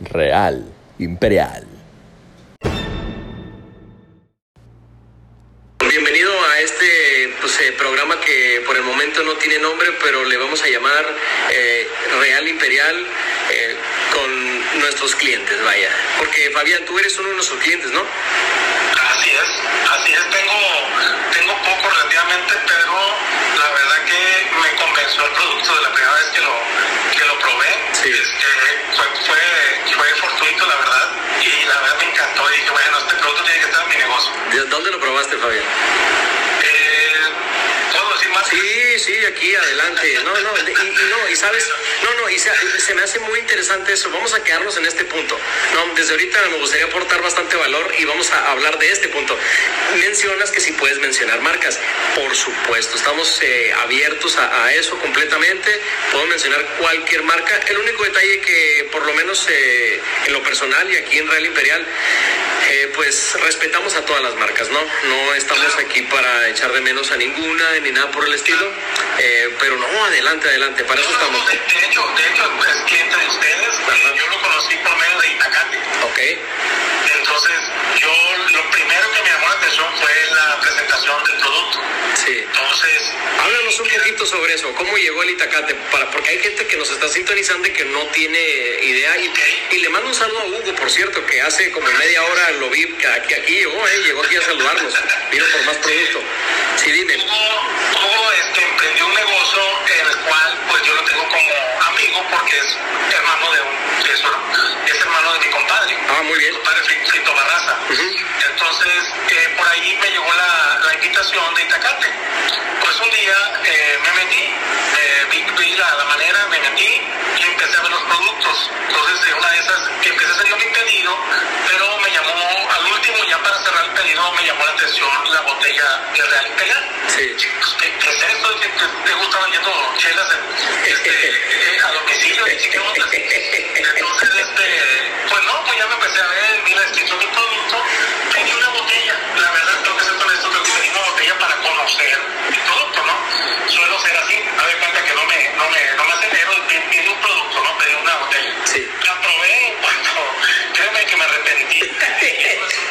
Real Imperial. Bienvenido a este pues, eh, programa que por el momento no tiene nombre, pero le vamos a llamar eh, Real Imperial eh, con nuestros clientes, vaya. Porque Fabián, tú eres uno de nuestros clientes, ¿no? Así es, así es. Tengo, tengo poco relativamente, pero la verdad que me convenció el producto de la primera vez que lo, que lo probé. Sí. Este, fue, fue, fue fortuito, la verdad. Y la verdad me encantó. Y dije, bueno, este producto tiene que estar en mi negocio. ¿De dónde lo probaste, Fabián? Eh. Sí, sí, aquí adelante. No, no, y no, y sabes, no, no, y se, se me hace muy interesante eso. Vamos a quedarnos en este punto. No, desde ahorita me gustaría aportar bastante valor y vamos a hablar de este punto. Mencionas que si puedes mencionar marcas. Por supuesto, estamos eh, abiertos a, a eso completamente. Puedo mencionar cualquier marca. El único detalle que, por lo menos eh, en lo personal y aquí en Real Imperial, eh, pues respetamos a todas las marcas, ¿no? No estamos aquí para echar de menos a ninguna ni nada por el estilo, eh, pero no, adelante, adelante, para eso estamos. de, de hecho, de hecho, es cliente de ustedes. Y yo lo conocí por medio de Itacate. Ok, Entonces, yo lo primero que me llamó la atención fue la Entonces, Háblanos un poquito sobre eso, cómo llegó el Itacate, para, porque hay gente que nos está sintonizando y que no tiene idea. Y, le mando un saludo a Hugo, por cierto, que hace como media hora lo vi que aquí, aquí llegó, eh, llegó aquí a saludarnos, vino por más producto. Sí, dime. Este, en el cual pues yo lo tengo como amigo porque es hermano de un, es, es hermano de mi compadre. Ah, muy bien. Mi compadre Fri- Frito Barraza. Ujú. Entonces, eh, por ahí me llegó la, la invitación de Itacate. Pues un día eh, me metí, eh, vi, vi la, la manera, me metí y empecé a ver los productos. Entonces, en una de esas, que empecé a hacer yo mi pedido, pero me llamó, al último, ya para cerrar el pedido, me llamó la atención la botella de Real Imperial. Sí. Pues, ¿Qué, qué es esto? ¿Qué, qué, te gustan yendo chelas en- este, eh, a domicilio? ¿Y onda? Entonces, este, pues no, pues ya me empecé a ver, vi la descripción del producto, pedí una botella. La verdad, tengo que ser honesto, creo que pedí una botella para conocer el producto, ¿no? Suelo ser así, a ver cuenta que no me, no me, no me acelero y pi- pedí un producto, ¿no? Pedí una botella. Sí. La probé créeme que me arrepentí.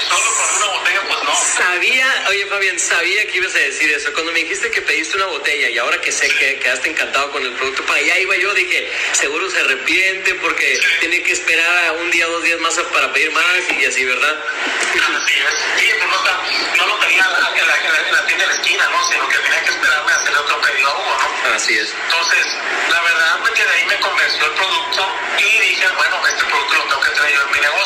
Solo con una botella, pues no. Sabía, oye Fabián, sabía que ibas a decir eso. Cuando me dijiste que pediste una botella y ahora que sé que quedaste encantado con el producto, para allá iba yo, dije, seguro se arrepiente porque tiene que esperar a un día o dos días más para pedir más y así, ¿verdad? Así es. Sí, pues no, está, no lo tenía en la, en la- en la- en la tienda de la esquina, ¿no? Sino que tenía que esperarme a hacer otro pedido a Hugo, ¿no? Así es. Entonces, la verdad fue que de ahí me convenció el producto y dije, bueno, este producto lo tengo que traer yo en mi negocio.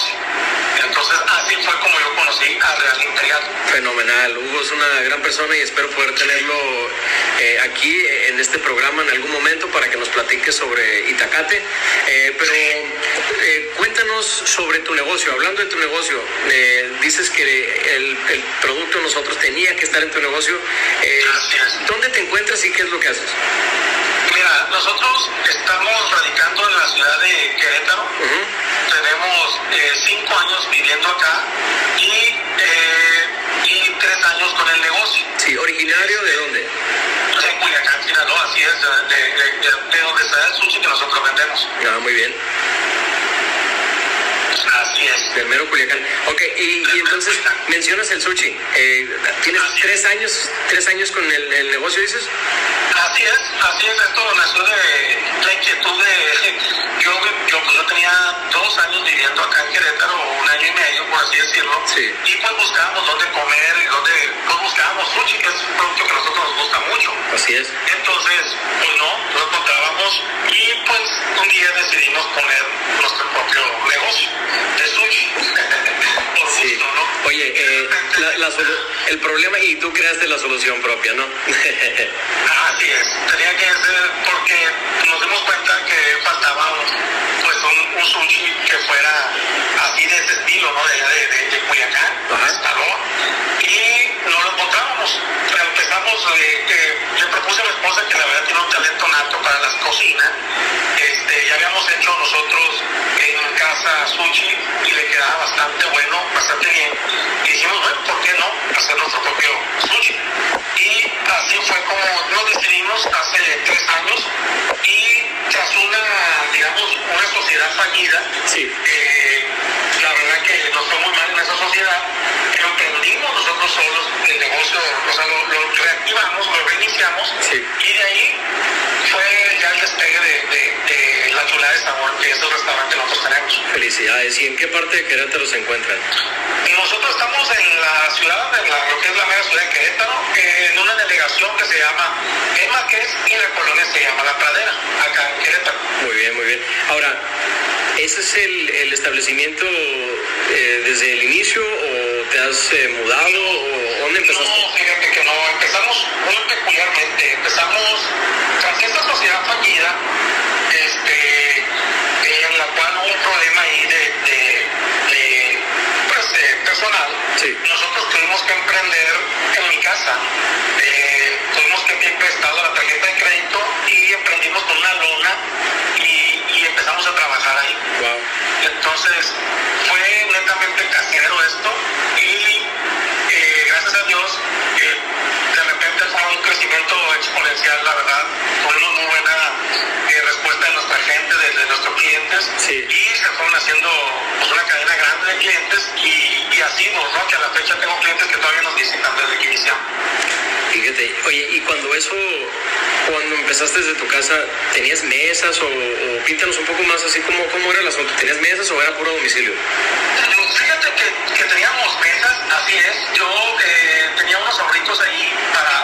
Entonces, así fue como yo conocí a Real Imperial. Fenomenal. Hugo es una gran persona y espero poder tenerlo eh, aquí eh, en este programa en algún momento para que nos platique sobre Itacate. Eh, pero eh, cuéntanos sobre tu negocio. Hablando de tu negocio, dices que el, el producto nosotros tenía que estar en tu negocio. ¿Dónde te encuentras y qué es lo que haces? Mira, nosotros estamos radicando en la ciudad de Querétaro. Tenemos eh, cinco años viviendo acá y, eh, y tres años con el negocio. Sí, originario de dónde? En Culiacán, Sinaloa, así es, de, de, de- de donde está el sushi que nosotros vendemos. Ah, muy bien. Así es. Del mero Culiacán. Ok, y, y entonces mencionas el sushi. Eh, ¿Tienes tres años, tres años con el, el negocio, dices? Así es, así es. Esto nació de la inquietud de. Yo, yo, pues, yo tenía dos años viviendo acá en Querétaro, un año y medio, por así decirlo. Sí. Y pues buscábamos dónde comer y dónde. Pues buscábamos sushi, que es un producto que a nosotros nos gusta mucho. Así es. El problema y tú creaste la solución propia, ¿no? Así es, tenía que ser porque nos dimos cuenta que faltaba pues un, un sushi que fuera así de ese estilo, ¿no? De, allá de, de, de Culiacán, Ajá. de Escalón, y no lo encontrábamos. Empezamos, eh, eh, le propuse a mi esposa que la verdad tiene un talento nato para las cocinas. Este, ya habíamos hecho nosotros en casa sushi y le quedaba bastante bueno, bastante bien. Y dijimos, bueno, ¿por qué no hacer nuestro propio sushi? Y así fue como nos decidimos hace tres años y tras una, digamos, una sociedad fallida, Sí. eh, que nos fue muy mal en esa sociedad, lo tendimos nosotros solos, el negocio, o sea, lo, lo reactivamos, lo reiniciamos, sí. y de ahí fue ya el despegue de, de, de la Tula de Sabor, que es el restaurante que nosotros tenemos. Felicidades. ¿Y en qué parte de Querétaro se encuentran? Nosotros estamos en la ciudad, de la, lo que es la mera ciudad de Querétaro, eh, en una delegación que se llama Emaques y la colonia se llama La Pradera, acá en Querétaro. Muy bien, muy bien. Ahora, ¿ese es el, el establecimiento eh, desde el inicio o te has eh, mudado o dónde empezaste? No, fíjate que no, empezamos muy peculiarmente. Empezamos tras esta sociedad fallida, este, en la cual hubo un problema ahí de, de, de, pues, personal. Sí. Nosotros tuvimos que emprender en mi casa. Eh, tuvimos que pedir prestado la tarjeta de crédito y emprendimos con una lona y empezamos a trabajar ahí. Wow. Entonces fue netamente casero esto y eh, gracias a Dios eh, de repente fue un crecimiento exponencial, la verdad. Tuvimos muy buena respuesta de nuestra gente, de, de nuestros clientes Sí. y se fueron haciendo pues, una cadena grande de clientes y, y así, ¿no? que a la fecha tengo clientes que todavía nos visitan desde que iniciamos. Fíjate, oye, y cuando eso, cuando empezaste desde tu casa, ¿tenías mesas o, o píntanos un poco más así como cómo era el asunto? ¿Tenías mesas o era puro domicilio? Fíjate que, que teníamos mesas, así es. Yo eh, tenía unos ahorritos ahí para,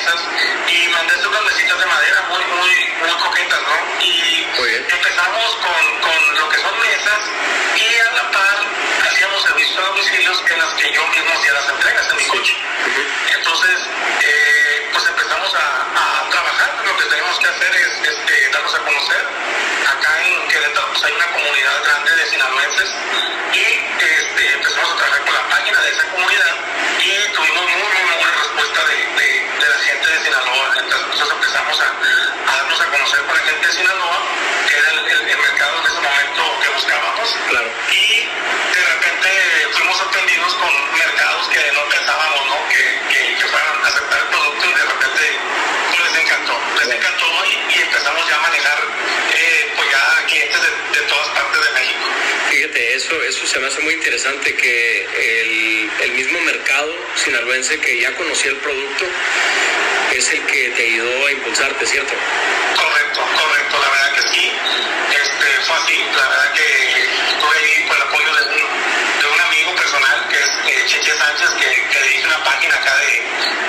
mesas y mandé unas mesitas de madera muy, muy, muy coquetas, ¿no? Y empezamos con, con lo que son mesas y a la par hacíamos servicios a domicilios en las que yo mismo hacía las entregas en mi coche. Entonces, eh, pues empezamos a, a trabajar. Lo que tenemos que hacer es este, darnos a conocer. Acá en Querétaro pues, hay una comunidad grande de sinaloenses y este, empezamos a trabajar con la página de esa comunidad y tuvimos de Sinaloa. Entonces nosotros empezamos a, a darnos a conocer con la gente de Sinaloa, que era el, el- el mercado en ese momento que buscábamos. Claro. Y de repente fuimos sorprendidos con mercados eso, se me hace muy interesante que el, mismo mercado sinaloense que ya conocía el producto es el que te ayudó a impulsarte, ¿cierto? Correcto, correcto, la verdad que sí. Este, fue así, la verdad que tuve ahí con el apoyo de un amigo personal que es eh, Cheche Sánchez, que, que dirige una página acá de,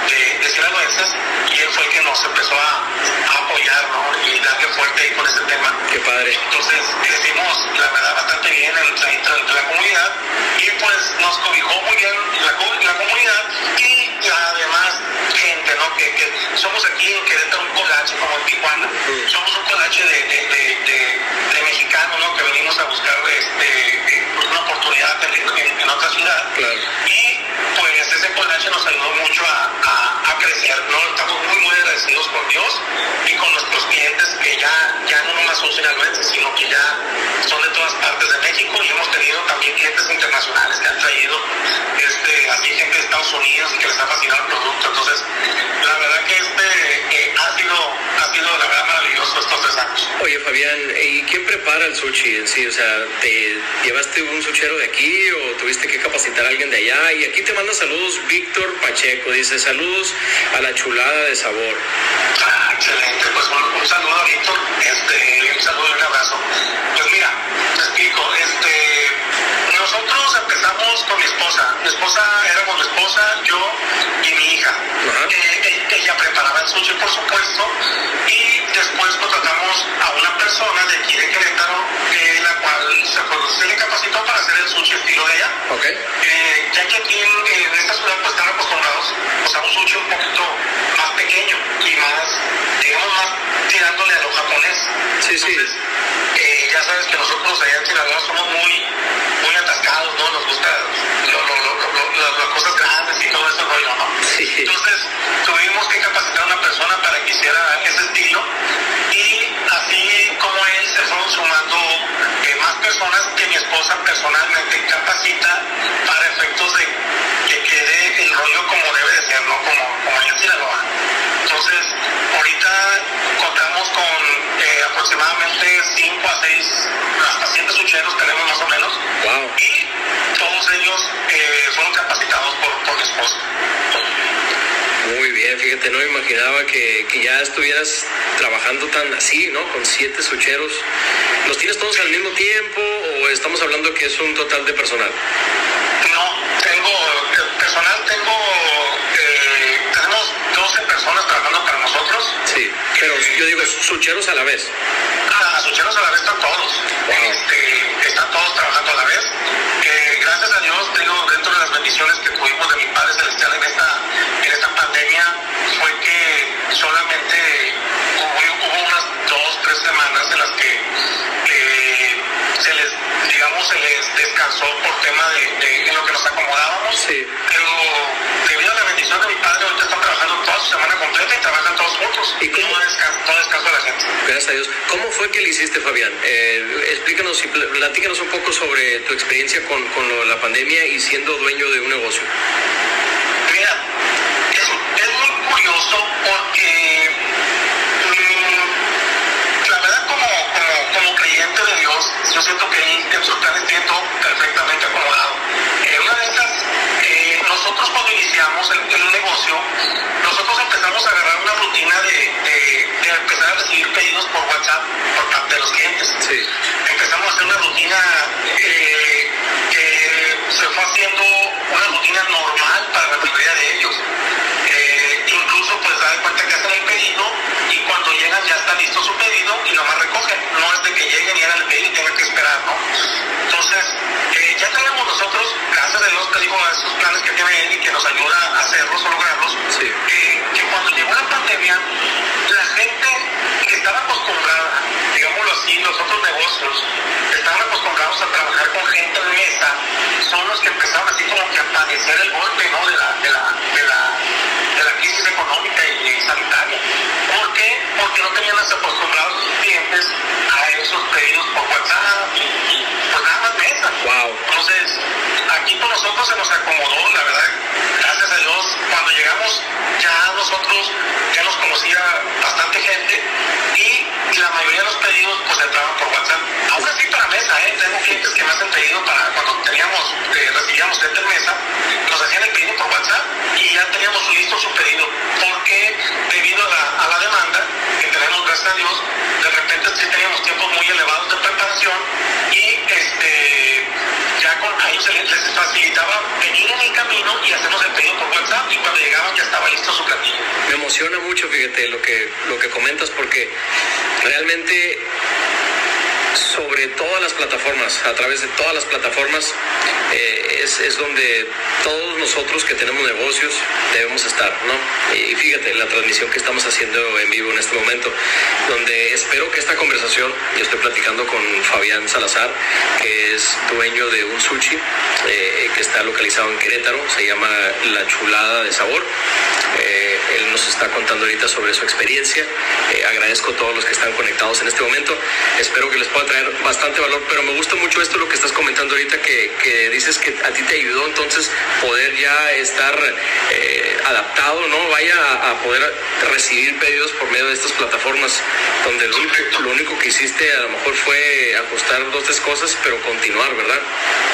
de, de sinaloenses, y él fue el que nos empezó a, a apoyar ¿no? y darle fuerte ahí con ese tema. Qué padre. Entonces crecimos, la verdad, bastante bien entre, entre, entre la comunidad y pues nos cobijó muy bien la, la comunidad y la demás gente, ¿no? Que, que somos aquí en Querétaro un colache como en Tijuana. Somos un colache de, de, de, de- de mexicanos, ¿no? Que venimos a buscar este, una oportunidad en, en- en otra ciudad. Claro. Y pues ese colache nos ayudó mucho a, a, a crecer, ¿no? Estamos muy, muy agradecidos con Dios y con nuestros clientes que ya, ya no nomás son sinaloenses, sino que ya son de todas partes de México y hemos tenido también clientes internacionales que han traído este, así gente de Estados Unidos y que les ha fascinado el producto. Entonces, la verdad que este eh, ha sido, ha sido la verdad maravilloso estos tres años. Oye, Fabián, ¿y quién prepara el sushi en sí? O sea, ¿te llevaste un suchero de aquí o tuviste que capacitar a alguien de allá? Y aquí te manda saludos Víctor Pacheco. Dice, saludos a la chulada de sabor. Ah, excelente, pues un, un saludo a Víctor, este, un saludo y un abrazo. Pues mira, te explico, este, nosotros empezamos con mi esposa, mi esposa éramos mi esposa, yo y mi hija. Eh, ella preparaba el sushi, por supuesto, y después contratamos a una persona de aquí de Querétaro, eh, la cual se, pues, se le capacitó para hacer el sushi estilo de allá. ¿Ok? Eh, ya que aquí en, en esta ciudad pues están acostumbrados pues, a un sushi un poquito más pequeño y más, digamos, más tirándole a lo japonés. Sí. Entonces, eh, ya sabes que nosotros allá en somos muy atascados, ¿no? Nos gusta lo- lo- lo- lo- lo- las cosas grandes y todo ese rollo, ¿no? Sí. Entonces tuvimos que capacitar a una persona para que hiciera ese estilo y así como él se fueron sumando eh, más personas que mi esposa personalmente capacita para efectos de como debe de ser, ¿no? Como, como allá en Sinaloa. Entonces, ahorita contamos con eh, aproximadamente 5 a 6, hasta 7 sucheros tenemos más o menos Wow. y todos ellos eh, fueron capacitados por, por mi esposa. Muy bien, fíjate, no me imaginaba que, que ya estuvieras trabajando tan así, ¿no? Con siete sucheros. ¿Los tienes todos al mismo tiempo o estamos hablando que es un total de personal? Tengo eh, personal, tengo, eh, tenemos 12 personas trabajando para nosotros. Sí, pero yo digo sucheros a la vez. Ah, sucheros a la vez están todos. Wow. Este, están todos trabajando a la vez. Eh, gracias a Dios, digo, dentro de las bendiciones que tuvimos de mi Padre Celestial en esta, en esta pandemia, fue que solamente hubo, hubo unas dos, tres semanas en las que eh, se les, digamos, se les descansó por tema de, de en lo que nos acomodábamos. Sí. Pero debido a la bendición de mi padre, ahorita están trabajando toda su semana completa y trabajan todos juntos. ¿Y cómo? no descanso, no descanso a la gente. Gracias a Dios. ¿Cómo fue que le hiciste, Fabián? Eh, explícanos y pl- platícanos un poco sobre tu experiencia con, con lo la pandemia y siendo dueño de un negocio. Mira, es, es muy curioso porque mm, la verdad como, como, como yo siento que planes tiene todo perfectamente acomodado. Eh, una de estas, eh, nosotros cuando iniciamos el, el negocio, nosotros empezamos a agarrar una rutina de, de, de empezar a recibir pedidos por WhatsApp por parte de los clientes Sí. empezamos a hacer una rutina eh, que se fue haciendo una rutina normal para la mayoría de ellos. Da de cuenta que hacen el pedido y cuando llegan ya está listo su pedido y nomás recogen. No es de que lleguen y hagan el pedido y tengan que esperar, ¿no? Entonces, eh, ya tenemos nosotros, gracias a Dios, te digo, a esos planes que tiene él y que nos ayuda a hacerlos, a lograrlos, Sí. eh, que cuando llegó la pandemia, la gente que estaba acostumbrada, digámoslo así, los otros negocios, estaban acostumbrados a trabajar con gente en mesa, son los que empezaron así como que a padecer el golpe, ¿no? De la, de la, qué? Porque no tenían acostumbrados sus clientes a esos pedidos por WhatsApp y, y pues nada más mesa. Wow. Entonces, aquí con nosotros se nos acomodó, la verdad, gracias a Dios, cuando llegamos ya nosotros, ya nos conocía bastante gente y, y la mayoría de los pedidos pues entraban por WhatsApp. Aún así para mesa, ¿eh? tengo clientes que me hacen pedido para cuando teníamos, eh, recibíamos gente en mesa, nos hacían el pedido por WhatsApp y ya teníamos listo su pedido, porque debido a la, a la demanda que tenemos, gracias a Dios, de repente sí teníamos tiempos muy elevados de preparación y este ya con a ellos les, facilitaba venir en el camino y hacernos el pedido por WhatsApp y cuando llegaban ya estaba listo su platillo. Me emociona mucho, fíjate, lo que, lo que comentas, porque realmente sobre todas las plataformas, a través de todas las plataformas, eh, es, es donde todos nosotros que tenemos negocios debemos estar, ¿no? Y fíjate, la transmisión que estamos haciendo en vivo en este momento, donde espero que esta conversación, yo estoy platicando con Fabián Salazar, que es dueño de un sushi, eh, que está localizado en Querétaro, se llama La Chulada de Sabor. Eh, él nos está contando ahorita sobre su experiencia. Agradezco a todos los que están conectados en este momento. Espero que les pueda traer bastante valor, pero me gusta mucho esto lo que estás comentando ahorita, que, que dices que a ti te ayudó entonces poder ya estar eh, adaptado, ¿no? Vaya a, a, poder recibir pedidos por medio de estas plataformas, donde lo único, lo único que hiciste a lo mejor fue ajustar dos, tres cosas, pero continuar, ¿verdad?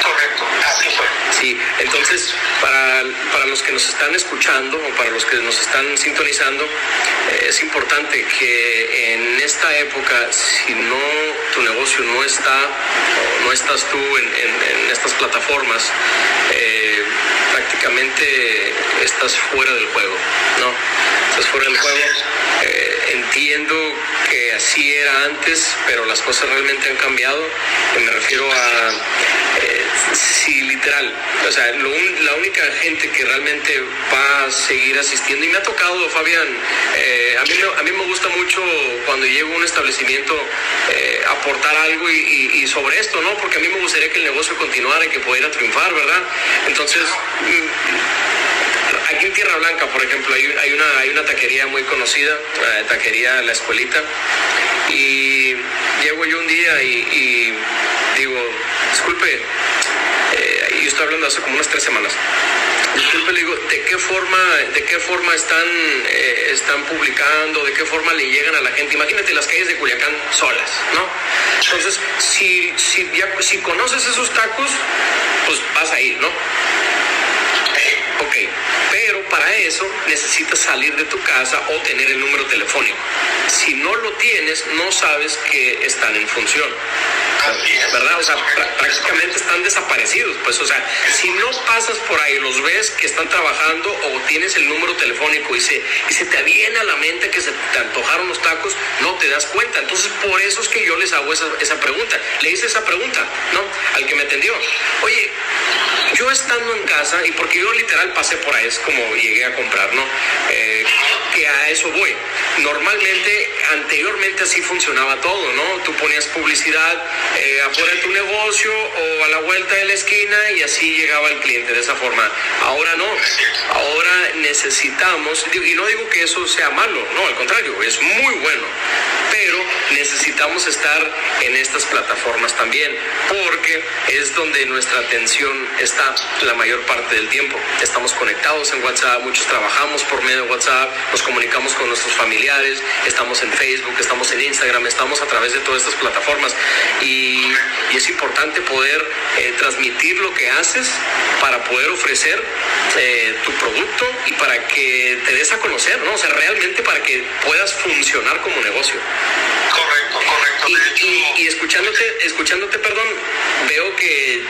Correcto, así fue. Sí, entonces para, para los que nos están escuchando o para los que nos están sintonizando, eh, es importante que en esta época, si no tu negocio no está o no estás tú en, en, en estas plataformas, eh, prácticamente estás fuera del juego, ¿no? Estás fuera del juego. Eh, entiendo que así era antes, pero las cosas realmente han cambiado. Me refiero a eh, sí, literal. O sea, lo, la única gente que realmente va a seguir asistiendo, y me ha tocado, Fabián, eh, a, mí me, a mí me gusta mucho cuando llego a un establecimiento eh, aportar algo y, y, y, sobre esto, ¿no? Porque a mí me gustaría que el negocio continuara y que pudiera triunfar, ¿verdad? Entonces, aquí en Tierra Blanca, por ejemplo, hay, una, hay una taquería muy conocida, eh, taquería La Escuelita, y llego yo un día y digo, disculpe, estoy hablando hace como unas tres semanas. Disculpe, le digo, ¿de qué forma, de qué forma están, eh, están publicando, de qué forma le llegan a la gente? Imagínate las calles de Culiacán solas, ¿no? Entonces, si, si, si conoces esos tacos, pues vas a ir, ¿no? Ok, pero para eso necesitas salir de tu casa o tener el número telefónico. Si no lo tienes, no sabes que están en función. ¿Verdad? O sea, prá- prácticamente están desaparecidos. Pues, o sea, si no pasas por ahí, los ves que están trabajando o tienes el número telefónico y se, y se te viene a la mente que se te antojaron los tacos, no te das cuenta. Entonces, por eso es que yo les hago esa, esa pregunta. Le hice esa pregunta, ¿no? Al que me atendió. Oye, yo estando en casa, y porque yo literal pasé por ahí, es como llegué a comprar, ¿no? Eh, que a eso voy. Normalmente, anteriormente así funcionaba todo, ¿no? Tú ponías publicidad eh, afuera de tu negocio o a la vuelta de la esquina y así llegaba el cliente de esa forma. Ahora no. Ahora necesitamos, y no digo que eso sea malo, no, al contrario, es muy bueno. Pero necesitamos estar en estas plataformas también, porque es donde nuestra atención está la mayor parte del tiempo. Estamos conectados en WhatsApp, muchos trabajamos por medio de WhatsApp, nos comunicamos con nuestros familiares, estamos en Facebook, estamos en Instagram, estamos a través de todas estas plataformas. Y, es importante poder eh, transmitir lo que haces para poder ofrecer eh, tu producto y para que te des a conocer, ¿no? O sea, realmente para que puedas funcionar como negocio. Y, escuchándote, escuchándote, perdón, veo que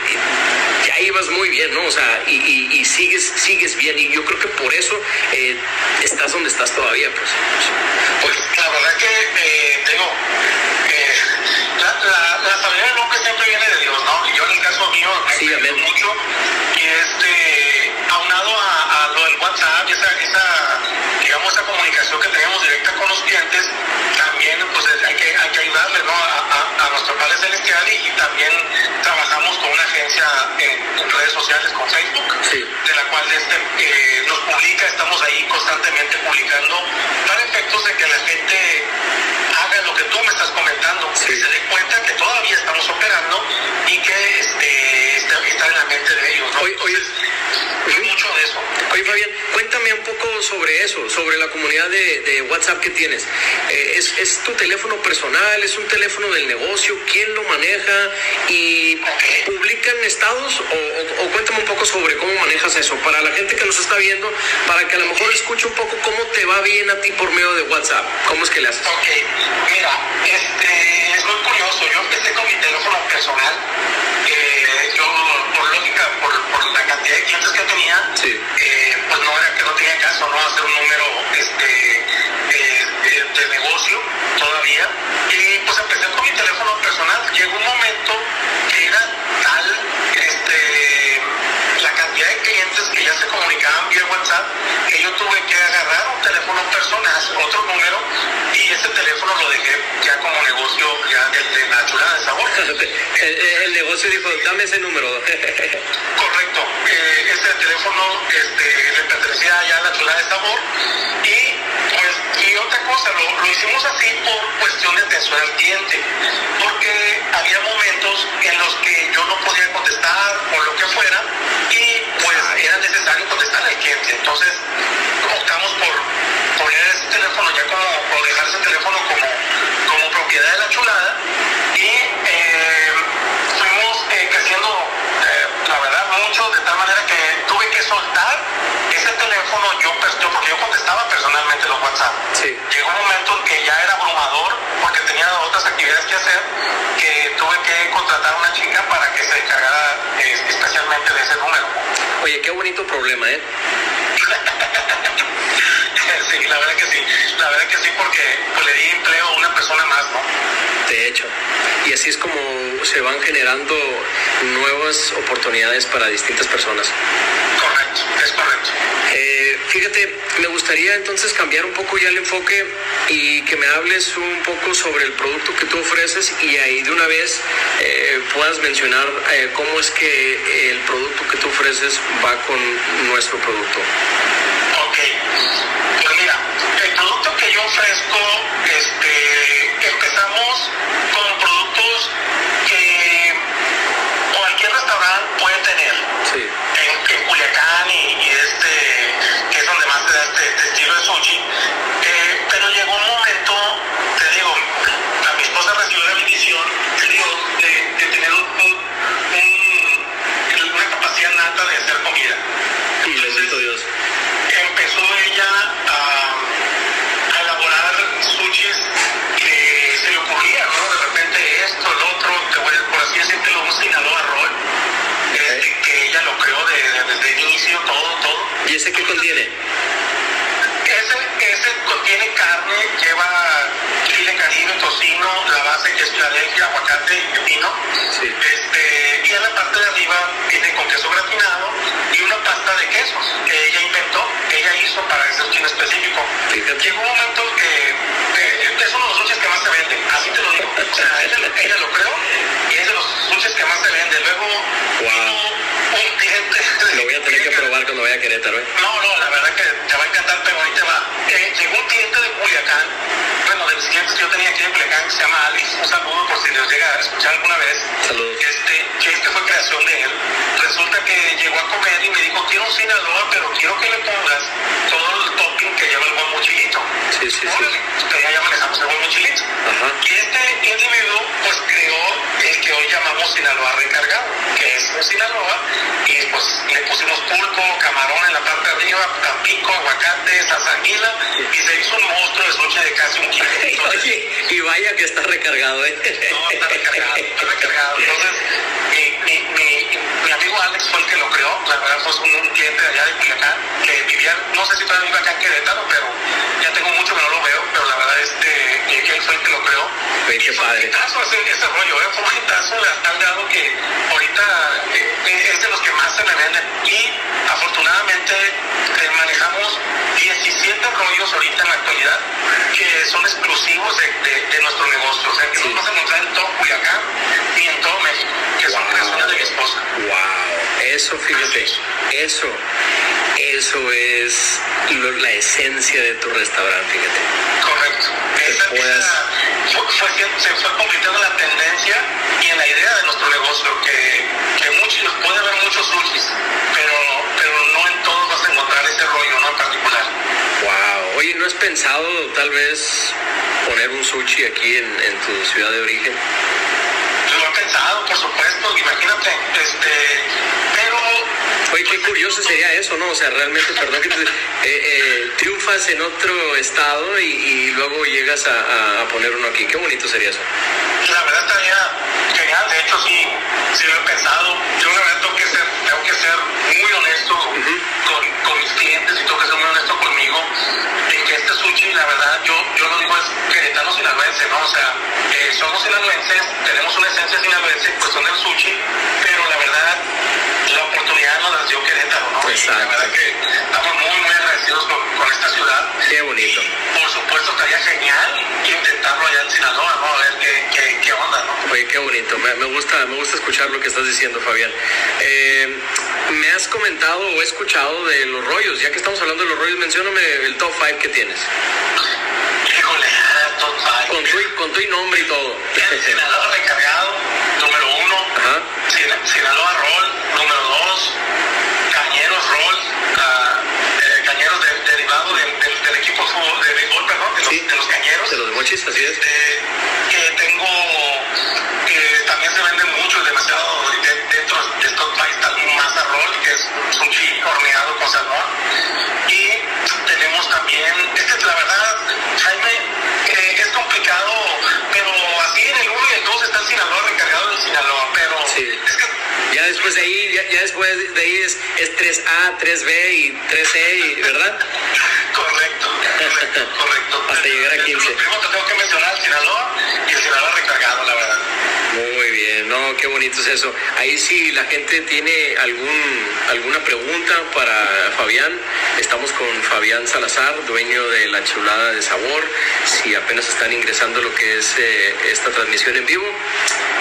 ya ibas muy bien, ¿no? O sea, y, sigues, sigues bien. Y yo creo que por eso eh, estás donde estás todavía, pues. Pues la verdad que, eh, digo, eh, la, la, la sabiduría hombre siempre viene de Dios, ¿no? Y yo en el caso mío, me Sí, mucho. Y este, aunado a, a lo del WhatsApp esa, esa, digamos, esa comunicación que tenemos directa con los clientes, también pues hay que, hay que ayudarle, ¿no? A, a- a nuestro Padre Celestial y, y también trabajamos con una agencia en, en redes sociales, con Facebook Sí. de la cual este, eh, nos publica, estamos ahí constantemente publicando para efectos de que la gente haga lo que tú me estás comentando, Sí. que se dé cuenta que todavía estamos operando y que este, está, está en la mente de ellos. ¿no? Entonces, es mucho de eso. Oye, Fabián, cuéntame un poco sobre eso, sobre la comunidad de, de WhatsApp que tienes. Eh, ¿es, es tu teléfono personal? ¿Es un teléfono del negocio? ¿Quién lo maneja? ¿Y Ok. publican estados? O, o- o cuéntame un poco sobre cómo manejas eso, para la gente que nos está viendo, para que a lo mejor escuche un poco cómo te va bien a ti por medio de WhatsApp. ¿Cómo es que le haces? Ok, mira, este, es muy curioso. Yo empecé con mi teléfono personal. Eh, yo, por lógica, por, por la cantidad de clientes que tenía, Sí. eh, pues no era que no tenía caso, ¿no? Hacer un número este, eh, eh, de negocio todavía. Y pues empecé con mi teléfono personal. Llegó un momento que era tal este, de clientes que ya se comunicaban vía WhatsApp que yo tuve que agarrar un teléfono personal, otro número, y ese teléfono lo dejé ya como negocio ya de, de la chulada de sabor. El, el negocio dijo, dame ese número. Correcto. Eh, ese teléfono este, le pertenecía ya a la chulada de sabor. Y pues, y otra cosa, lo, lo hicimos así por cuestión de atención al cliente. Porque había momentos en los que yo no podía contestar o lo que fuera. Y pues era necesario contestar al cliente. Entonces optamos por poner ese teléfono ya como, o dejar ese teléfono como, como propiedad de la chulada. Y eh, fuimos eh, creciendo, soltar ese teléfono yo, porque yo contestaba personalmente los WhatsApp. Sí. Llegó un momento en que ya era abrumador, porque tenía otras actividades que hacer, que tuve que contratar a una chica para que se encargara eh, especialmente de ese número. Oye, qué bonito problema, ¿eh? sí, la verdad que sí, la verdad que sí, porque pues, le di empleo a una persona más, ¿no? De hecho. Y así es como se van generando nuevas oportunidades para distintas personas. Correcto, es correcto. Eh, fíjate, me gustaría entonces cambiar un poco ya el enfoque y que me hables un poco sobre el producto que tú ofreces y ahí de una vez eh, puedas mencionar eh, cómo es que el producto que tú ofreces va con nuestro producto. Ok, pues mira, el producto que yo ofrezco, este, empezamos con productos que cualquier restaurante puede tener. Sí, En, en Culiacán y, y este, que es donde más se da este, este estilo de sushi. Sí. Este, y en la parte de arriba viene con queso gratinado y una pasta de quesos que ella inventó, que ella hizo para ese chino específico. Fíjate. Llegó un momento que eh, es uno de los dulces que más se vende, así te lo digo. O sea, ella, ella lo creó y es de los dulces que más se vende. Luego wow. un, un cliente... Lo voy a tener que probar cuando vaya a Querétaro. ¿eh? No, no, la verdad que te va a encantar, pero ahí te va. Eh, llegó un cliente de Culiacán los clientes que yo tenía aquí en Culiacán, que se llama Alice. Un saludo por si les llega a escuchar alguna vez. Saludos. Este, que este fue creación de él. Resulta que llegó a comer y me dijo, quiero un Sinaloa, pero quiero que le pongas todo el topping que lleva el buen mochilito. Sí, sí, sí. Ustedes ya manejamos el buen mochilito. Ajá. Y este individuo, pues creó el que hoy llamamos Sinaloa recargado, que es un Sinaloa, y pues le pusimos pulpo, camarón en la parte de arriba, tampico, aguacate, salsanguila, y se hizo un monstruo de sushi de casi un kilo. Oye, y vaya que está recargado, ¿eh? no, está recargado, está recargado. Entonces, mi, mi, mi, mi amigo Alex fue el que lo creó, la verdad fue un, cliente allá de Culiacán, no sé si todavía vive acá en Querétaro, pero ya tengo mucho que no lo veo, pero la verdad este, que él fue el que lo creó. Oye, qué Y padre. hitazo ese, ese rollo, ¿eh? fue un hitazo de tal grado que ahorita eh, es de los que más se me venden. Y afortunadamente eh, manejamos 17 rollos ahorita en la actualidad que son exclusivos de, de- de nuestro negocio. O sea, que Sí. no vas a encontrar en todo Culiacán ni en todo México, que son Wow. creaciones de mi esposa. Wow, eso fíjate, eso, eso es lo- la esencia de tu restaurante, fíjate. Correcto. Esa, puedas- esa fue, fue se fue convirtiendo en la tendencia y en la idea de nuestro negocio, que, que muchos, puede haber muchos sushis, pero, pero no en todos vas a encontrar ese rollo, ¿no? En particular. Wow, oye, ¿no has pensado tal vez poner un sushi aquí en, en tu ciudad de origen? Lo he pensado, por supuesto, imagínate, este. Oye, qué curioso sería eso, ¿no? O sea, realmente, perdón que te... eh, eh, triunfas en otro estado y, luego llegas a poner uno aquí. Qué bonito sería eso. La verdad estaría genial, de hecho sí, sí lo he pensado. Yo la verdad tengo que ser, tengo que ser muy honesto con, con mis clientes y tengo que ser muy honesto conmigo en que este sushi, la verdad, yo, yo lo digo es queretano sinaloense, ¿no? O sea, eh, somos sinaloenses, tenemos una esencia sinaloense, pues son del sushi, pero la verdad, la oportunidad nos las dio Querétaro, ¿no? Y la Exacto. verdad que estamos muy, muy agradecidos con, con esta ciudad. Qué bonito. Por supuesto, estaría genial intentarlo allá en Sinaloa, ¿no? A ver qué, qué, qué onda, ¿no? Oye, qué bonito. Me, me gusta, me gusta escuchar lo que estás diciendo, Fabián. Eh, me has comentado o he escuchado de los rollos. Ya que estamos hablando de los rollos, mencióname el top 5 que tienes. Híjole, ah, top five. Con tu, con tu nombre y todo. Sinaloa recargado, número uno. Ajá. Sin- Sinaloa Roll, número dos. Cañeros Roll, ah, eh, Cañeros de- derivado del, del, del equipo de fútbol, de béisbol, perdón, de los, Sí. de los Cañeros. De los mochis, así es. Este, que tengo, que también se vende mucho, demasiado roll, que es sushi horneado con salmón. Y tenemos también, este es la verdad, Jaime, eh, es complicado, pero así en el 1 y el 2 está el Sinaloa recargado del Sinaloa, pero Sí. es que Ya después de ahí, ya, ya después de ahí es, es 3A, 3B y 3C, y- ¿verdad? correcto, correcto, correcto. Hasta llegar a Entre 15. Los primos te tengo que mencionar el Sinaloa y el Sinaloa recargado, la verdad. No, qué bonito es eso. Ahí si la gente tiene algún alguna pregunta para Fabián, estamos con Fabián Salazar, dueño de La Chulada de Sabor. Si apenas están ingresando lo que es eh, esta transmisión en vivo,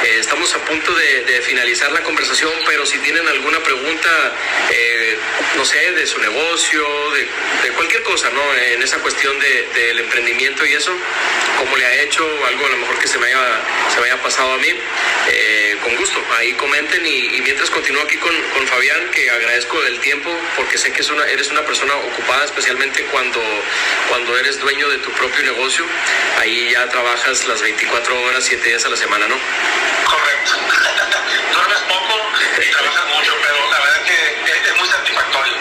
eh, estamos a punto de, de finalizar la conversación, pero si tienen alguna pregunta, eh, no sé, de su negocio, de, de cualquier cosa, ¿no? En esa cuestión de- del emprendimiento y eso, cómo le ha hecho, algo a lo mejor que se me haya, se me haya pasado a mí, eh, con gusto, ahí comenten y, y mientras continúo aquí con, con Fabián, que agradezco el tiempo porque sé que es una, eres una persona ocupada, especialmente cuando, cuando eres dueño de tu propio negocio, ahí ya trabajas las 24 horas, 7 días a la semana, ¿no? Correcto. Duermes poco y trabajas mucho, pero la verdad que es, es muy satisfactorio.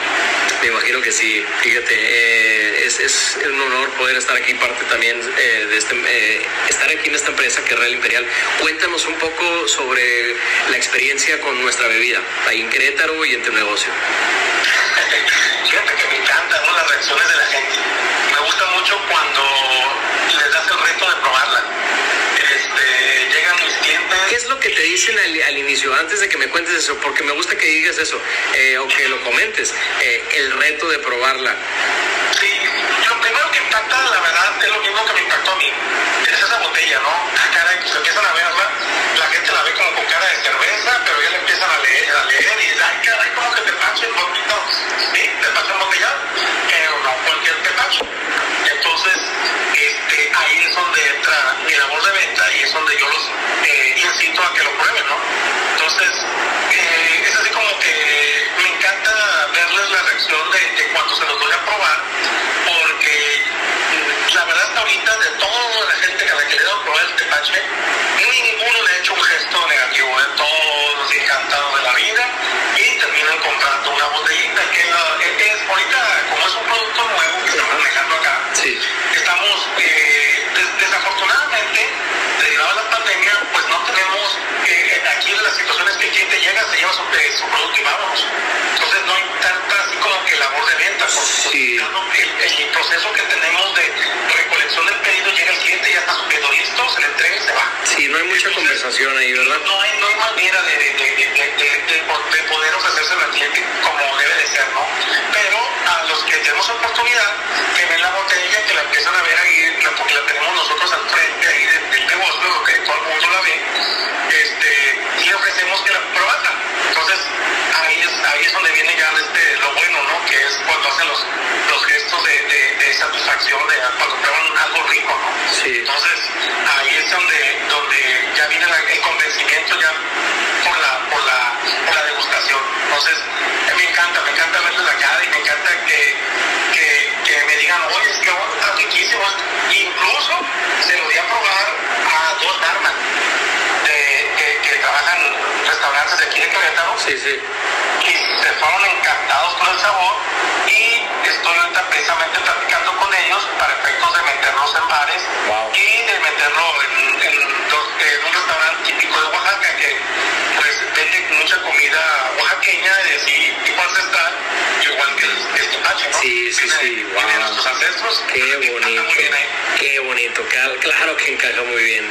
Me imagino que sí, fíjate, eh, es, es un honor poder estar aquí, parte también eh, de este, eh, estar aquí en esta empresa que es Real Imperial. Cuéntanos un poco sobre la experiencia con nuestra bebida, ahí en Querétaro y en tu negocio. Fíjate que me encantan ¿no? las reacciones de la gente. Me gusta mucho cuando les das el reto de probarla. ¿Qué es lo que te dicen al, inicio, antes de que me cuentes eso? Porque me gusta que digas eso, eh, o que lo comentes, eh, el reto de probarla. Sí, lo primero que impacta, la verdad, es lo mismo que me impactó a mí. Es esa botella, ¿no? Ah, caray, pues empiezan a verla, la gente la ve como con cara de cerveza, pero ya le empiezan a leer, a leer y ay, caray, como que te paso en botellado. Sí, te paso en botellado, pero no cualquier tepacho. Entonces, este, ahí es donde entra mi labor de venta y es donde yo los eh, incito a que lo prueben, ¿no? Entonces, eh, es así como que me encanta verles la reacción de, de cuando se los doy a probar, porque mm, la verdad hasta ahorita de toda la gente a la que le he dado a probar el tepache, ninguno le ha hecho un gesto negativo, de todos encantados su, producto y vámonos entonces no hay tanta así como que labor de venta porque Sí. el, el proceso que tenemos de recolección del pedido llega el cliente ya está su pedido listo se le entrega y se va Sí, no hay mucha conversación ahí, ¿verdad? no hay, no hay manera de, de, de, de, de- de- de poder ofrecérselo al cliente como debe de ser, ¿no? Pero a los que tenemos oportunidad, que ven la botella, que la empiezan a ver ahí, porque la tenemos nosotros al frente ahí del, negocio, que todo el mundo la ve, este, y le ofrecemos que la probarla. Entonces, ahí es, ahí es donde viene ya este, lo bueno, ¿no? Que es cuando hacen los, los gestos de, de, de satisfacción, de cuando prueban algo rico, ¿no? Sí. Entonces, ahí es donde, donde ya viene la- el convencimiento ya por la, por la, por la degustación. Entonces, me encanta, me encanta verles la cara y me encanta que, que, que me digan, oye, es que bueno, está riquísimo. Incluso se lo di a probar a dos que trabajan restaurantes de aquí de Querétaro Sí, sí. y se fueron encantados con el sabor y estoy ahorita precisamente platicando con ellos para efectos de meterlos en bares Wow. y de meterlo en, en un restaurante típico de Oaxaca que vende mucha comida oaxaqueña y así tipo ancestral igual que el, el tepache, ¿no? Sí, sí, sí, wow. nuestros ancestros Qué bonito, muy bien ahí. qué bonito, claro que encaja muy bien.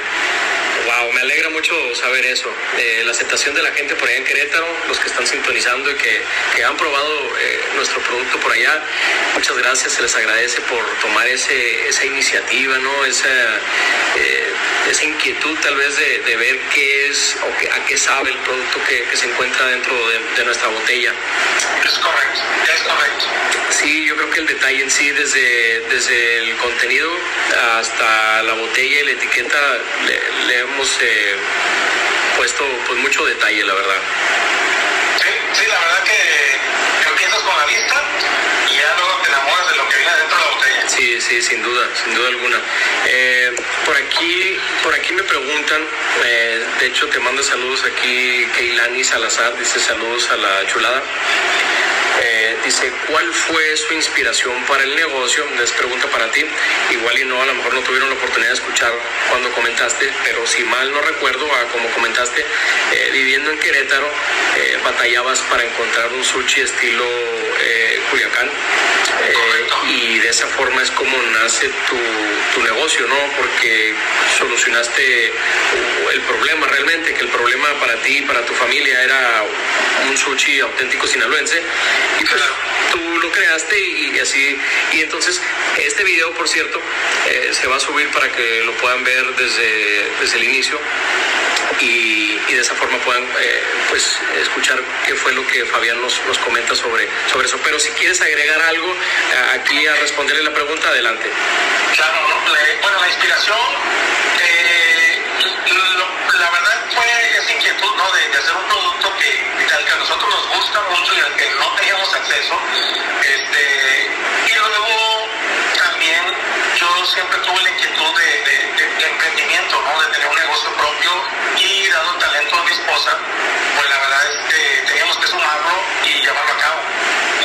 Wow, me alegra mucho saber eso. Eh, la aceptación de la gente por allá en Querétaro, los que están sintonizando y que, que han probado eh, nuestro producto por allá, muchas gracias, se les agradece por tomar ese, esa iniciativa, ¿no? Esa, eh, esa inquietud tal vez de, de ver qué es o qué- a qué sabe el producto que, que se encuentra dentro de, de nuestra botella. Es correcto, es correcto. Sí, yo creo que el detalle en sí, desde, desde el contenido hasta la botella y la etiqueta, le, le hemos eh, puesto pues mucho detalle, la verdad. Sí, sí, la verdad que, empiezas con la vista y ya luego te enamoras de lo que viene dentro de la botella. Sí, sí, sin duda, sin duda alguna. Eh, por aquí, por aquí me preguntan, eh, de hecho te mando saludos aquí Keilani Salazar, dice saludos a la chulada. Eh, dice, ¿cuál fue su inspiración para el negocio? Les pregunta para ti. Igual y no, a lo mejor no tuvieron la oportunidad de escuchar cuando comentaste, pero si mal no recuerdo, a como comentaste, eh, viviendo en Querétaro, eh, batallabas para encontrar un sushi estilo eh, Culiacán. Eh, y de esa forma es como nace tu, tu negocio, ¿no? Porque solucionaste el problema realmente, que el problema para ti y para tu familia era un sushi auténtico sinaloense. Y pues tú lo creaste y, así. Y entonces, este video, por cierto, eh, se va a subir para que lo puedan ver desde, desde el inicio. Y, de esa forma puedan eh, pues escuchar qué fue lo que Fabián nos, nos comenta sobre, sobre eso. Pero si quieres agregar algo eh, aquí a responderle la pregunta, adelante. Claro, ¿no? La- bueno, la inspiración, eh, inquietud, ¿no? De, de hacer un producto que, al que a nosotros nos gusta mucho y al que no teníamos acceso. Este, y luego también yo siempre tuve la inquietud de, de- de- emprendimiento, ¿no? De tener un negocio propio y dado el talento a mi esposa, pues la verdad es que teníamos que sumarlo y llevarlo a cabo.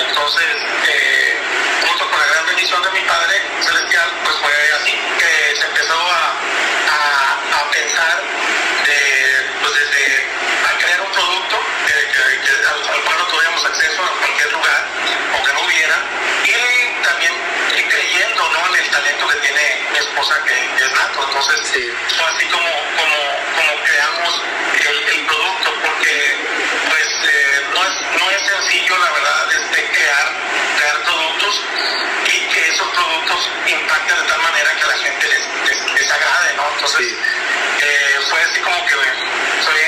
Entonces, eh, junto con la gran bendición de mi Padre Celestial, pues fue así que se empezó a, a- a pensar de, pues, desde al crear un producto al, cual no tuviéramos acceso a cualquier lugar o que no hubiera, y también eh, creyendo ¿no? en el talento que tiene mi esposa que, es nato. Entonces fue así como, como, creamos el, producto, porque pues eh, no, es, no es sencillo la verdad este, crear, crear productos y que esos productos impacten de tal manera que la gente les, les, les agrade, ¿no? Entonces fue así como que fue,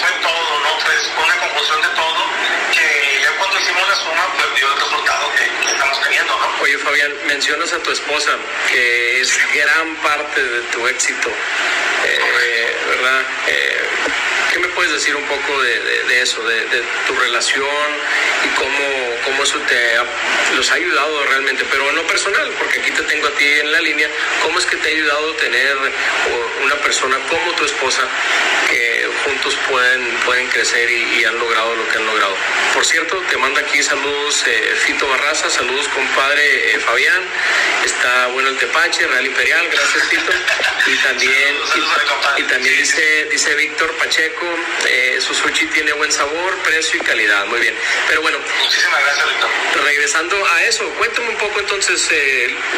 fue todo, ¿no? Fue una confusión de todo, que ya cuando hicimos la suma, pues dio el resultado que, estamos teniendo, ¿no? Oye, Fabián, mencionas a tu esposa, que es gran parte de tu éxito, eh, ¿verdad? Eh, ¿Qué me puedes decir un poco de, eso, de, tu relación y cómo, cómo eso te ha, los ha ayudado realmente? Pero en lo personal, porque aquí te tengo a ti en la línea, ¿cómo es que te ha ayudado tener una persona como tu esposa que juntos pueden, pueden crecer y, han logrado lo que han logrado? Por cierto, te manda aquí saludos eh, Fito Barraza, saludos compadre eh, Fabián, está bueno el tepache, Real Imperial, gracias Fito. Y también, y, también dice, dice Víctor Pacheco, eh, su sushi tiene buen sabor, precio y calidad. Muy bien. Pero bueno, muchísimas gracias, Regresando a eso, cuéntame un poco entonces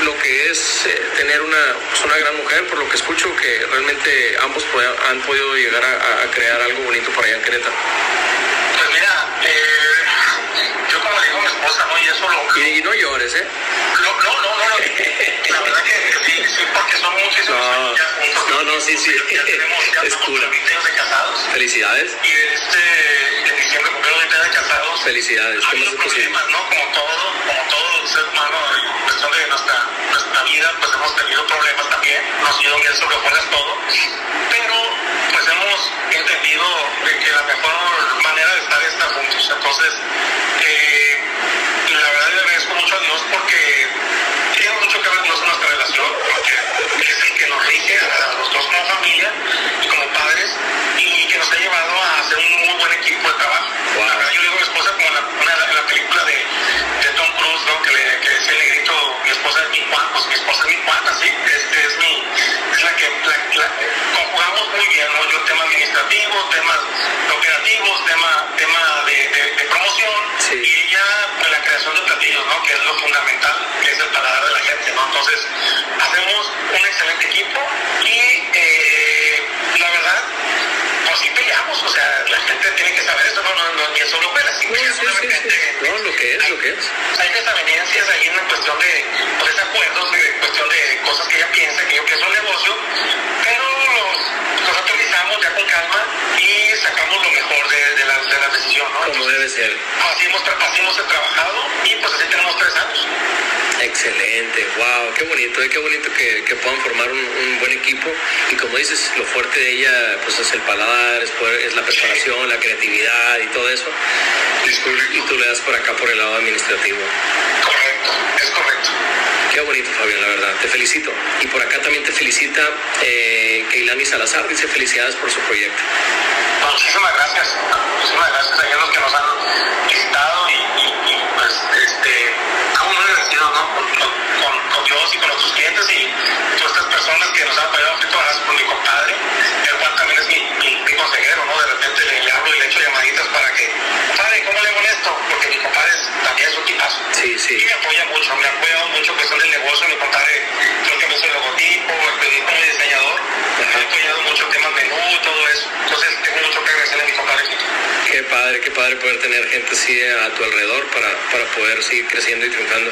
lo que es tener una, pues, una gran mujer, por lo que escucho que realmente ambos han podido llegar a, crear algo bonito por allá en Querétaro. Pues mira, yo como le digo a mi esposa, ¿no? Y eso lo... Y, no llores, ¿eh? No, no, no, no, la verdad que sí, sí, porque son muchísimos no, años juntos. No, no, sí, sí. Ya tenemos, ya es pura. de casados. Felicidades. Y este, en diciembre cumplimos 20 de casados. Felicidades. Ha habido problemas, ¿no? Como todo, como todo ser humano, en cuestión de nuestra, nuestra vida, pues hemos tenido problemas también. No ha sido bien sobre todo. Entonces, eh, la verdad le agradezco mucho a Dios porque tiene mucho que ver con nuestra relación, porque es el que nos rige a los dos como familia y como padres y que nos ha llevado a hacer un muy buen equipo de trabajo. yo le digo a mi esposa como en la, la película de, de, Tom Cruise, ¿no? que, le, que es el negrito, mi esposa es mi Juan, pues mi esposa es mi Juan, así, este es mi, es la que la, conjugamos muy bien, ¿no? yo tema administrativo, temas operativos, tema, ¿no? que es lo fundamental, que es el paladar de la gente. ¿no? Entonces, hacemos un excelente equipo y eh, la verdad, pues sí peleamos, o sea, la gente tiene que saber esto, no, no, no ni eso lo puede, sí, no, sí, sí, no, lo que es, lo que es. Hay desavenencias ahí en cuestión de pues, desacuerdos, en cuestión de cosas que ella piensa, que yo pienso un negocio, pero los, los actualizamos ya con calma y sacamos lo mejor de, de, la, de la decisión, ¿no? Como debe ser. Así hemos, así hemos trabajado y pues así tenemos tres años. Excelente, wow, qué bonito, eh, qué bonito que, que puedan formar un, un, buen equipo y como dices, lo fuerte de ella pues es el paladar, es, poder, es la preparación, la creatividad y todo eso y tú, le das por acá por el lado administrativo. Correcto, es correcto. Qué bonito, Fabián, la verdad. Te felicito. Y por acá también te felicita eh, Keilani Salazar. Dice felicidades por su proyecto. Muchísimas gracias. Muchísimas gracias a los que nos han visitado y, y, pues, este, estamos muy agradecidos, ¿no? Con, con, con, Dios y con nuestros clientes y todas estas personas que nos han apoyado. Frito por mi compadre, el cual también es mi, mi, consejero, ¿no? De repente le, le, hablo y le echo llamaditas para que, padre, ¿cómo le hago esto? Porque mi compadre también es un tipazo. Sí, sí. Y me apoya mucho, me apoya mucho en cuestión del negocio. Mi compadre, creo que me hizo el logotipo, el como diseñador. Me ha apoyado mucho el tema menú y todo eso. Entonces, tengo mucho que agradecerle a mi compadre. Qué padre, qué padre poder tener gente así a tu alrededor para, para poder seguir creciendo y triunfando.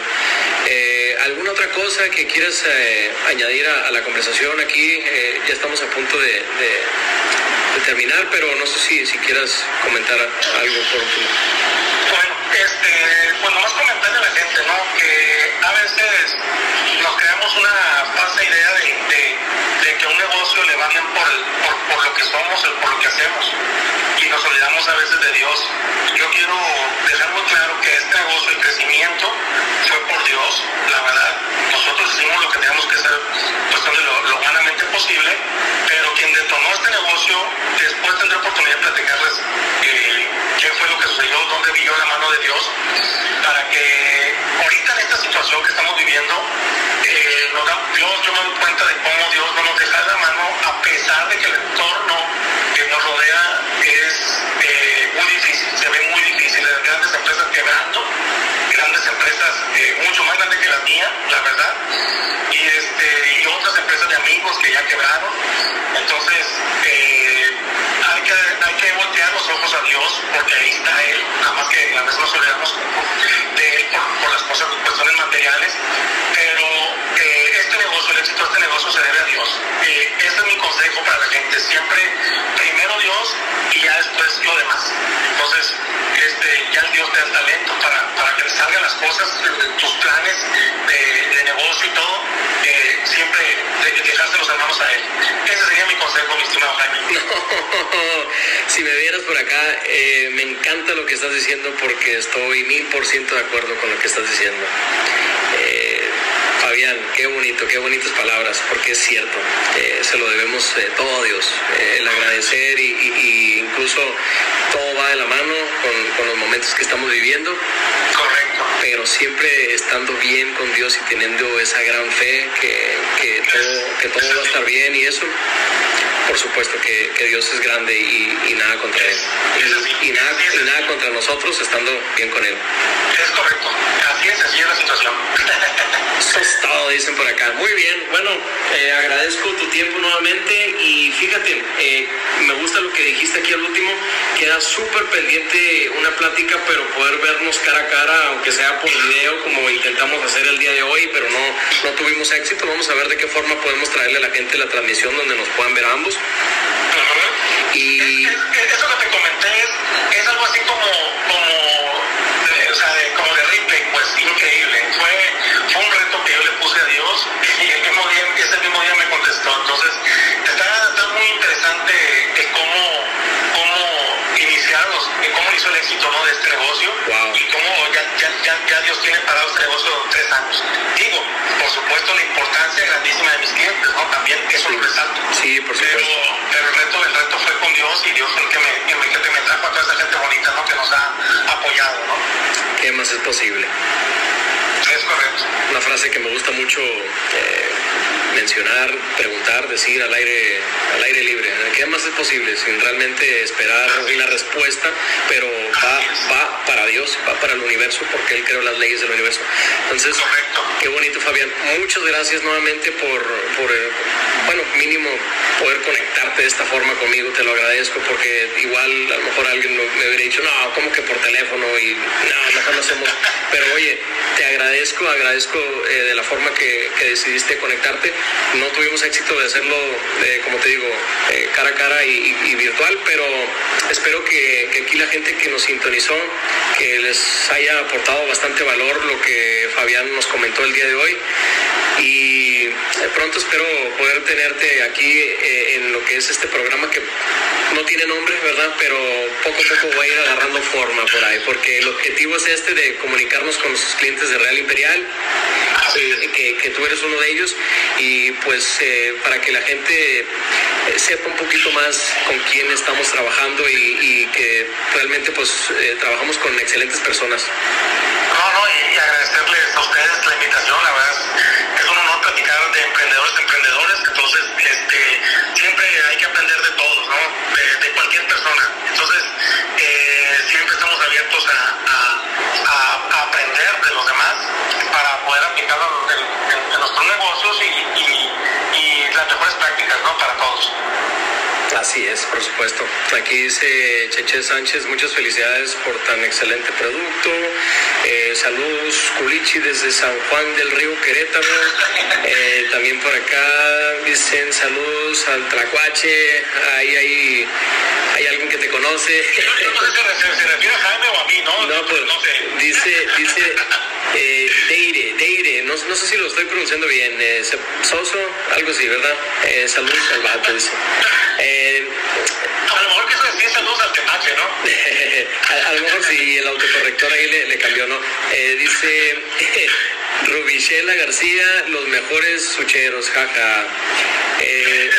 Eh, ¿Alguna otra cosa que quieras eh, añadir a, la conversación aquí? Eh, ya estamos a punto de, terminar, pero no sé si, si quieras comentar algo por último. Este, pues nomás comentarle a la gente, ¿no? Que a veces nos creamos una falsa idea de, de, que un negocio le va bien por, por, lo que somos, por lo que hacemos y nos olvidamos a veces de Dios. Yo quiero dejar muy claro que este negocio, el crecimiento, fue por Dios, la verdad. Nosotros hicimos lo que teníamos que hacer, de lo, lo humanamente posible, pero quien detonó este negocio, después tendré oportunidad de platicarles de Dios, para que ahorita en esta situación que estamos viviendo, eh, Dios, yo me doy cuenta de cómo Dios no nos deja la mano, a pesar de que el entorno que nos rodea eh, muy difícil, se ve muy difícil. Grandes empresas quebrando, grandes empresas eh, mucho más grandes que la mía, la verdad, y, este, y otras empresas de amigos que ya quebraron. Entonces, eh, hay, que, hay que voltear los ojos a Dios, porque ahí está Él, nada más que a veces nos olvidamos de Él por, las cosas, cuestiones materiales, pero este negocio, el éxito de este negocio se debe a Dios. Eh, este es mi consejo para la gente. Siempre primero Dios y ya después lo demás. Entonces, este, ya Dios te da el talento para, para que salgan las cosas, tus planes de, negocio y todo, eh, siempre de, dejarse los hermanos a Él. Ese sería mi consejo, mi estimado Jaime. si me vieras por acá, eh, me encanta lo que estás diciendo porque estoy mil por ciento de acuerdo con lo que estás diciendo. Fabián, qué bonito, qué bonitas palabras, porque es cierto, eh, se lo debemos eh, todo a Dios, eh, el agradecer y, y- y incluso todo va de la mano con, con los momentos que estamos viviendo, Correcto. pero siempre estando bien con Dios y teniendo esa gran fe que, que todo, que todo va a estar bien y eso, por supuesto que, que Dios es grande y, y nada contra Él. Y, y nada, y nada contra nosotros estando bien con Él. Es correcto. Así es, así es la situación. Eso es todo, dicen por acá. Muy bien, bueno, eh, agradezco tu tiempo nuevamente y fíjate, eh, me gusta lo que dijiste aquí al último, queda súper pendiente una plática, pero poder vernos cara a cara, aunque sea por video, como intentamos hacer el día de hoy, pero no, no tuvimos éxito. Vamos a ver de qué forma podemos traerle a la gente la transmisión donde nos puedan ver a ambos. Y Es- es- eso que te comenté es, es algo así como, como, de, o sea, de, como de replay, pues increíble. Fue, fue un reto que yo le puse a Dios y el mismo día, ese mismo día me contestó. Entonces, está, está muy interesante que cómo iniciados, que cómo hizo el éxito ¿no? de este negocio Wow. y cómo ya, ya, ya, ya Dios tiene parado este negocio tres años. Digo, por supuesto, la importancia grandísima de mis clientes, ¿no? También eso lo resalto. sí, por Pero, supuesto. pero el reto, el reto fue con Dios y Dios fue el que me, que me, que me trajo a toda esa gente bonita, ¿no? Que nos ha apoyado, ¿no? ¿Qué más es posible? Una frase que me gusta mucho eh, mencionar, preguntar, decir al aire, al aire libre. ¿Qué más es posible sin realmente esperar una respuesta? Pero va, va para Dios, va para el universo, porque Él creó las leyes del universo. Entonces, Correcto. qué bonito, Fabián. Muchas gracias nuevamente por, por eh, bueno, mínimo poder conectarte de esta forma conmigo. Te lo agradezco porque igual a lo mejor alguien me hubiera dicho, no, como que por teléfono y no, mejor lo hacemos. Pero oye, te agradezco, agradezco eh, de la forma que, que decidiste conectarte. No tuvimos éxito de hacerlo, eh, como te digo, eh, cara a cara y, virtual, pero espero que, que aquí la gente que nos sintonizó, que les haya aportado bastante valor lo que Fabián nos comentó el día de hoy. Y pronto espero poder tenerte aquí eh, en lo que es este programa que no tiene nombre, ¿verdad? Pero poco a poco va a ir agarrando forma por ahí, porque el objetivo es este de comunicarnos con nuestros clientes de Real Imperial, que, que tú eres uno de ellos, y pues eh, para que la gente eh, sepa un poquito más con quién estamos trabajando y, y que realmente pues eh, trabajamos con excelentes personas. No, no, y, y agradecerles a ustedes la invitación, la verdad es, platicar de emprendedores emprendedores, entonces este, Así es, por supuesto. Aquí dice Cheche Sánchez, muchas felicidades por tan excelente producto. Eh, saludos, Culichi, desde San Juan del Río Querétaro. Eh, también por acá dicen saludos al Tlacuache. Ahí hay, hay alguien que te conoce. Yo no sé si se, se refiere a Jaime o a mí, ¿no? No, pues no sé. dice, dice eh, Deire, Deire, no, no sé si lo estoy pronunciando bien, eh, Soso, algo así, ¿verdad? Eh, saludos al vato, dice. A lo mejor quiso decir saludos al tepache, ¿no? a, a lo mejor sí, el autocorrector ahí le, le cambió, ¿no? Eh, dice Rubichela García, los mejores sucheros, jaja. Eh,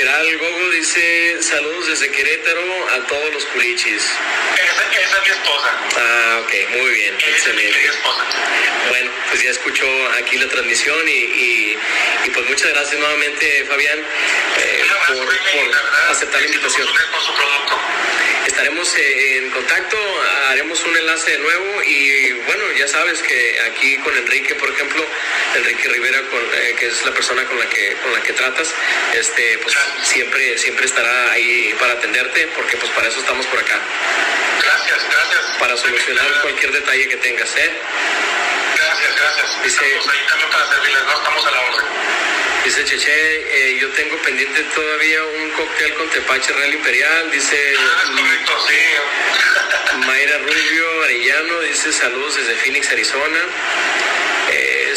Un saludo a Luisela. eh, Geral Gogo dice, saludos desde Querétaro a todos los culichis. Esa, esa es mi esposa. Ah, ok, muy bien, Esa es mi excelente. esposa. Bueno, pues ya escuchó aquí la transmisión y, y- y pues muchas gracias nuevamente, Fabián, eh, por, por la aceptar la invitación. su- Con su producto. Estaremos en contacto, haremos un enlace de nuevo y bueno, ya sabes que aquí con Enrique, por ejemplo, Enrique Rivera, con, eh, que es la persona con la que con la que tratas, este, pues siempre siempre estará ahí para atenderte, porque pues para eso estamos por acá, Gracias, gracias. para solucionar cualquier detalle que tengas, ¿eh? Gracias. Gracias, gracias. Estamos ahí también para servirles, no estamos a la orden. Dice Cheche, eh, yo tengo pendiente todavía un cóctel con tepache real imperial. Dice Ah, es correcto, sí. Mayra Rubio Arellano, dice saludos desde Phoenix, Arizona.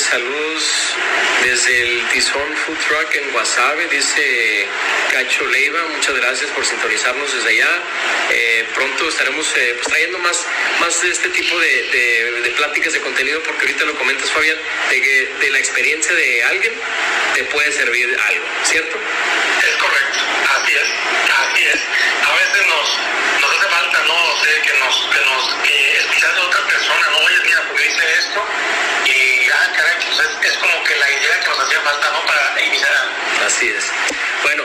Saludos desde el Tizón Food Truck en Guasave, dice Cacho Leiva, muchas gracias por sintonizarnos desde allá. Eh, pronto estaremos eh, pues, trayendo más, más de este tipo de, pláticas de contenido, porque ahorita lo comentas, Fabián, de que de la experiencia de alguien te puede servir algo, ¿cierto? Es correcto, así es, así es. A veces nos, nos hace falta, ¿no? O que nos, que nos, escuchar de otra persona, ¿no? Oye, mira, porque dice esto, y ah, caray, pues es, es como que la idea que nos hacía falta, ¿no? Para iniciar. Así es. Bueno,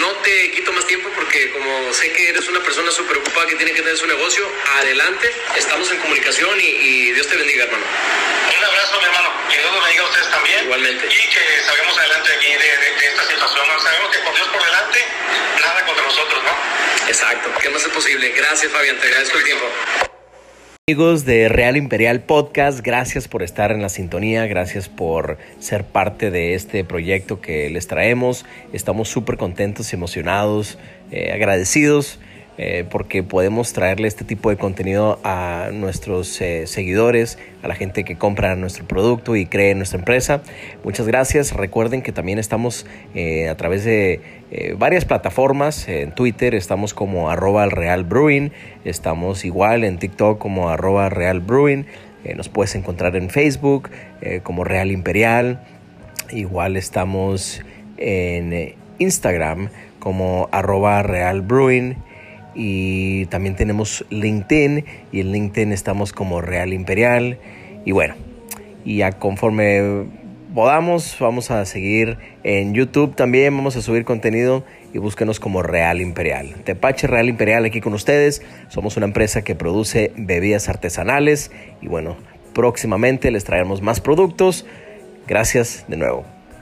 no te quito más tiempo porque como sé que eres una persona súper ocupada que tiene que tener su negocio, adelante, estamos en comunicación y, y Dios te bendiga, hermano. Un abrazo, mi hermano, que Dios los bendiga a ustedes también. Igualmente. Y que salgamos adelante aquí de, de, de esta situación. Sabemos que con Dios por delante, nada contra nosotros, ¿no? Exacto. ¿Qué más es posible? Gracias, Fabián. Te agradezco el tiempo. Amigos de Real Imperial Podcast, gracias por estar en la sintonía, gracias por ser parte de este proyecto que les traemos. Estamos súper contentos, emocionados, eh, agradecidos eh, porque podemos traerle este tipo de contenido a nuestros eh, seguidores, a la gente que compra nuestro producto y cree en nuestra empresa. Muchas gracias. Recuerden que también estamos eh, a través de varias plataformas. En Twitter estamos como arroba Real. Estamos igual en TikTok como arroba Real nos puedes encontrar en Facebook como Real Imperial. Igual estamos en Instagram como arroba Real. Y también tenemos LinkedIn. Y en LinkedIn estamos como Real Imperial. Y bueno, y ya conforme podamos, vamos a seguir en YouTube también. Vamos a subir contenido y búsquenos como Real Imperial. Tepache Real Imperial aquí con ustedes. Somos una empresa que produce bebidas artesanales. Y bueno, próximamente les traeremos más productos. Gracias de nuevo.